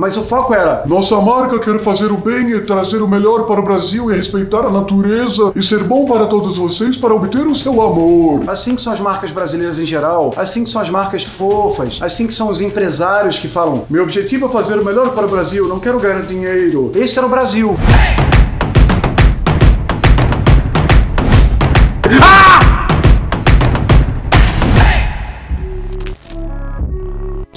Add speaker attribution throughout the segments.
Speaker 1: Mas o foco era:
Speaker 2: nossa marca quer fazer o bem e trazer o melhor para o Brasil e respeitar a natureza e ser bom para todos vocês para obter o seu amor.
Speaker 1: Assim que são as marcas brasileiras em geral, assim que são as marcas fofas, assim que são os empresários que falam: meu objetivo é fazer o melhor para o Brasil, não quero ganhar dinheiro. Esse era o Brasil.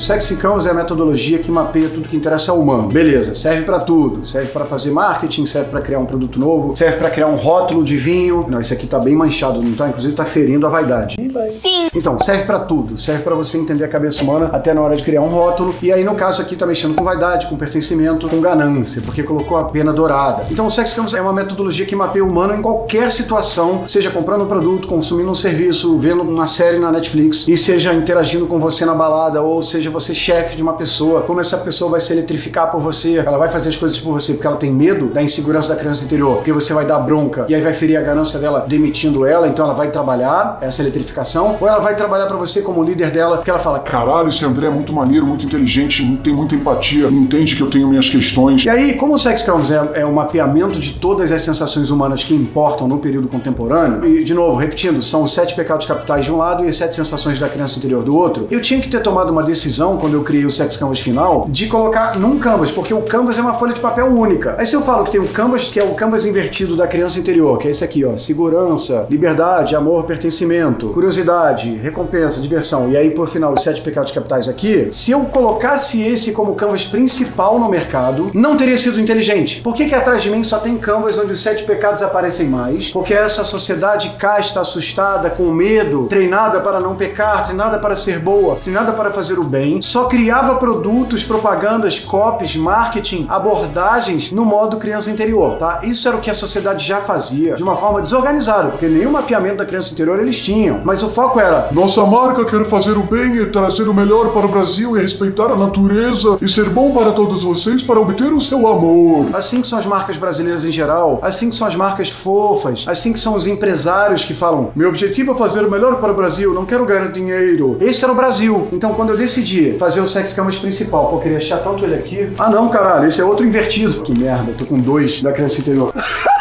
Speaker 1: Sexy Canvas é a metodologia que mapeia tudo que interessa ao humano. Beleza, serve para tudo. Serve para fazer marketing, serve para criar um produto novo, serve para criar um rótulo de vinho. Não, esse aqui tá bem manchado, não tá? Inclusive tá ferindo a vaidade.
Speaker 3: Sim.
Speaker 1: Então, serve para tudo. Serve para você entender a cabeça humana até na hora de criar um rótulo. E aí, no caso aqui, tá mexendo com vaidade, com pertencimento, com ganância, porque colocou a pena dourada. Então, o Sex Canvas é uma metodologia que mapeia o humano em qualquer situação, seja comprando um produto, consumindo um serviço, vendo uma série na Netflix, e seja interagindo com você na balada, ou seja você chefe de uma pessoa, como essa pessoa vai se eletrificar por você, ela vai fazer as coisas por você porque ela tem medo da insegurança da criança interior, porque você vai dar bronca e aí vai ferir a ganância dela demitindo ela, então ela vai trabalhar essa eletrificação, ou ela vai trabalhar para você como líder dela, porque ela fala:
Speaker 2: caralho, esse André é muito maneiro, muito inteligente, tem muita empatia, entende que eu tenho minhas questões.
Speaker 1: E aí, como o Sex Canvas é, é um mapeamento de todas as sensações humanas que importam no período contemporâneo, e de novo, repetindo, são sete pecados capitais de um lado e as sete sensações da criança interior do outro, eu tinha que ter tomado uma decisão quando eu criei o Sex Canvas final, de colocar num canvas, porque o canvas é uma folha de papel única. Aí se eu falo que tem um canvas, que é o canvas invertido da criança interior, que é esse aqui, ó, segurança, liberdade, amor, pertencimento, curiosidade, recompensa, diversão, e aí por final os sete pecados capitais aqui, se eu colocasse esse como canvas principal no mercado, não teria sido inteligente. Por que que atrás de mim só tem canvas onde os sete pecados aparecem mais? Porque essa sociedade casta, assustada, com medo, treinada para não pecar, treinada para ser boa, treinada para fazer o bem, só criava produtos, propagandas, copies, marketing, abordagens no modo criança interior, tá? Isso era o que a sociedade já fazia de uma forma desorganizada, porque nenhum mapeamento da criança interior eles tinham. Mas o foco era:
Speaker 2: nossa marca quer fazer o bem e trazer o melhor para o Brasil e respeitar a natureza e ser bom para todos vocês para obter o seu amor.
Speaker 1: Assim que são as marcas brasileiras em geral, assim que são as marcas fofas, assim que são os empresários que falam: meu objetivo é fazer o melhor para o Brasil, não quero ganhar dinheiro. Esse era o Brasil. Então, quando eu decidi fazer o Sex Camas principal. Pô, queria achar tanto ele aqui. Ah, não, caralho, esse é outro invertido. Que merda, tô com dois da criança interior.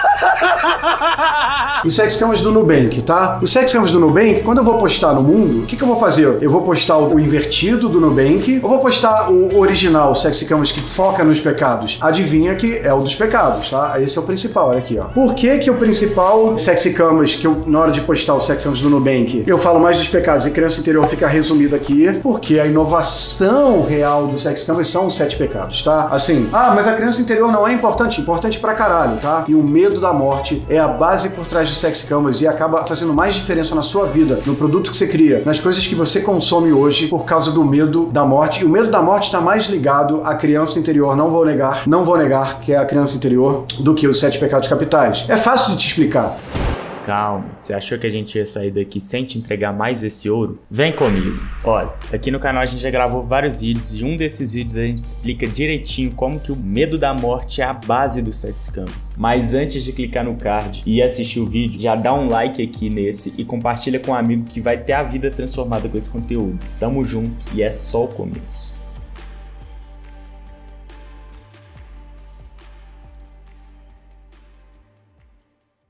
Speaker 1: Os sex cams do Nubank, tá? Os sex cams do Nubank, quando eu vou postar no mundo, o que, que eu vou fazer? Eu vou postar o invertido do Nubank, ou vou postar o original, sex cams que foca nos pecados? Adivinha que é o dos pecados, tá? Esse é o principal, olha aqui, ó. Por que que o principal sexy camas que eu, na hora de postar o sex cams do Nubank, eu falo mais dos pecados e criança interior fica resumido aqui? Porque a inovação real do sex cams são os sete pecados, tá? Assim, ah, mas a criança interior não é importante, importante pra caralho, tá? E o medo da morte é a base por trás do Sex Canvas e acaba fazendo mais diferença na sua vida, no produto que você cria, nas coisas que você consome hoje por causa do medo da morte. E o medo da morte está mais ligado à criança interior, não vou negar, não vou negar que é a criança interior, do que os sete pecados capitais. É fácil de te explicar.
Speaker 4: Calma, você achou que a gente ia sair daqui sem te entregar mais esse ouro? Vem comigo! Olha, aqui no canal a gente já gravou vários vídeos e um desses vídeos a gente explica direitinho como que o medo da morte é a base do Sex Canvas. Mas antes de clicar no card e assistir o vídeo, já dá um like aqui nesse e compartilha com um amigo que vai ter a vida transformada com esse conteúdo. Tamo junto e é só o começo.